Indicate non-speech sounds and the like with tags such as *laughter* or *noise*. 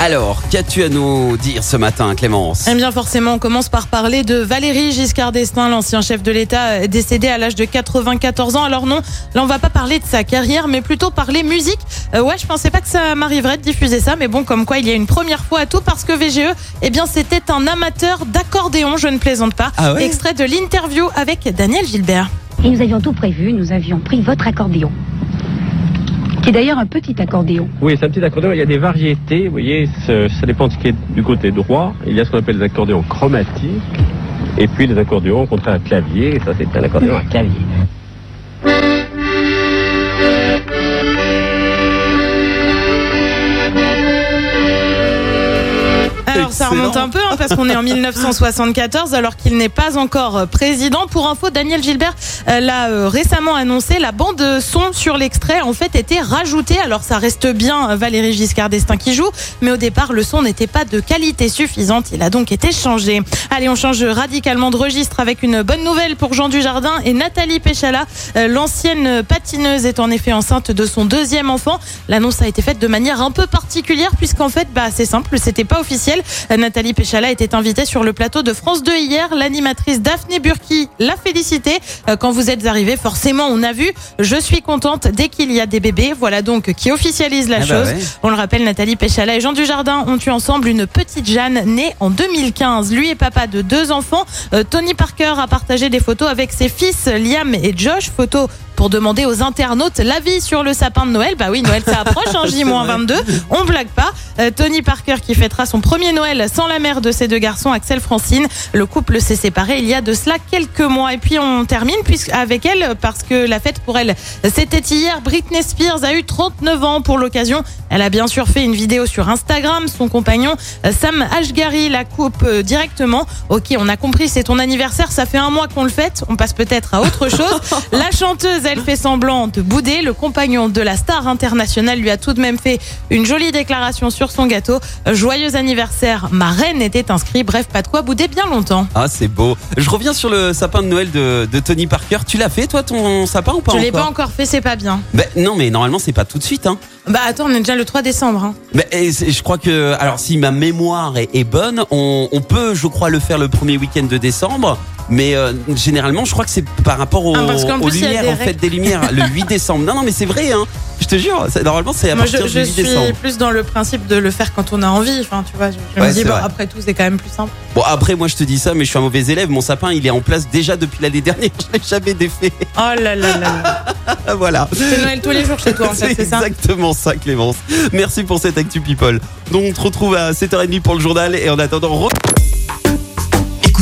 Alors, qu'as-tu à nous dire ce matin, Clémence? Eh bien forcément, on commence par parler de Valérie Giscard d'Estaing, l'ancien chef de l'État euh, décédé à l'âge de 94 ans. Alors non, là on va pas parler de sa carrière, mais plutôt parler musique. Euh, ouais, je pensais pas que ça m'arriverait de diffuser ça, mais bon, comme quoi il y a une première fois à tout parce que VGE, eh bien c'était un amateur d'accordéon, je ne plaisante pas. Ah ouais? Extrait de l'interview avec Daniel Gilbert. Et nous avions tout prévu, nous avions pris votre accordéon. Qui est d'ailleurs un petit accordéon. Oui, c'est un petit accordéon. Il y a des variétés. Vous voyez, ça dépend de ce qui est du côté droit. Il y a ce qu'on appelle des accordéons chromatiques. Et puis des accordéons contre un clavier. Et ça, c'est un accordéon à clavier. Ça remonte un peu hein, parce qu'on est en *laughs* 1974 alors qu'il n'est pas encore euh, président. Pour info, Daniel Gilbert euh, l'a euh, récemment annoncé. La bande son sur l'extrait en fait était rajoutée. Alors ça reste bien Valérie Giscard d'Estaing qui joue, mais au départ le son n'était pas de qualité suffisante. Il a donc été changé. Allez, on change radicalement de registre avec une bonne nouvelle pour Jean Dujardin et Nathalie Péchala. Euh, L'ancienne patineuse est en effet enceinte de son deuxième enfant. L'annonce a été faite de manière un peu particulière puisqu'en fait, bah, c'est simple, c'était pas officiel. Nathalie Péchala était invitée sur le plateau de France 2 hier. L'animatrice Daphné Burki l'a félicité. Euh, Quand vous êtes arrivé, forcément, on a vu. Je suis contente dès qu'il y a des bébés. Voilà donc qui officialise la Ah bah chose. ouais. On le rappelle, Nathalie Péchala et Jean Dujardin ont eu ensemble une petite Jeanne née en 2015. Lui est papa de deux enfants. Euh, Tony Parker a partagé des photos avec ses fils Liam et Josh. Photos pour demander aux internautes l'avis sur le sapin de Noël. Bah oui, Noël ça approche, hein, *laughs* J-22. On blague pas. Euh, Tony Parker qui fêtera son premier Noël sans la mère de ses deux garçons, Axel Francine. Le couple s'est séparé il y a de cela quelques mois. Et puis on termine avec elle parce que la fête pour elle, c'était hier. Britney Spears a eu 39 ans pour l'occasion. Elle a bien sûr fait une vidéo sur Instagram. Son compagnon euh, Sam Ashgari la coupe euh, directement. Ok, on a compris, c'est ton anniversaire. Ça fait un mois qu'on le fête. On passe peut-être à autre *laughs* chose. La chanteuse, elle fait semblant de bouder. Le compagnon de la star internationale lui a tout de même fait une jolie déclaration sur son gâteau. Joyeux anniversaire, ma reine était inscrit. Bref, pas de quoi bouder bien longtemps. Ah, c'est beau. Je reviens sur le sapin de Noël de, de Tony Parker. Tu l'as fait, toi, ton sapin ou pas Je l'ai pas encore fait, c'est pas bien. Ben, Non, mais normalement, c'est pas tout de suite. Hein. Bah attends, on est déjà le 3 décembre. hein. Et c'est- je crois que, alors si ma mémoire est, est bonne, on, on peut, je crois, le faire le premier week-end de décembre. Mais euh, généralement, je crois que c'est par rapport Ah, parce qu'en aux plus, il y a lumières, des en fait, règles. des lumières, le 8 *laughs* décembre. Non, non, mais c'est vrai, hein. Je te jure, normalement, c'est à Moi, partir je, je du 8 suis décembre. plus dans le principe de le faire quand on a envie. Enfin, tu vois, je, je Ouais, me dis, c'est bon, vrai. après tout, c'est quand même plus simple. Bon, après, moi, je te dis ça, mais je suis un mauvais élève. Mon sapin, il est en place déjà depuis l'année dernière. *laughs* Je l'ai jamais défait. Oh là là là là. *laughs* Voilà. C'est Noël tous les jours chez toi, en fait, C'est c'est ça exactement ça, Clémence. Merci pour cette Actu People. Donc, on te retrouve à 7h30 pour le journal. Et en attendant, re-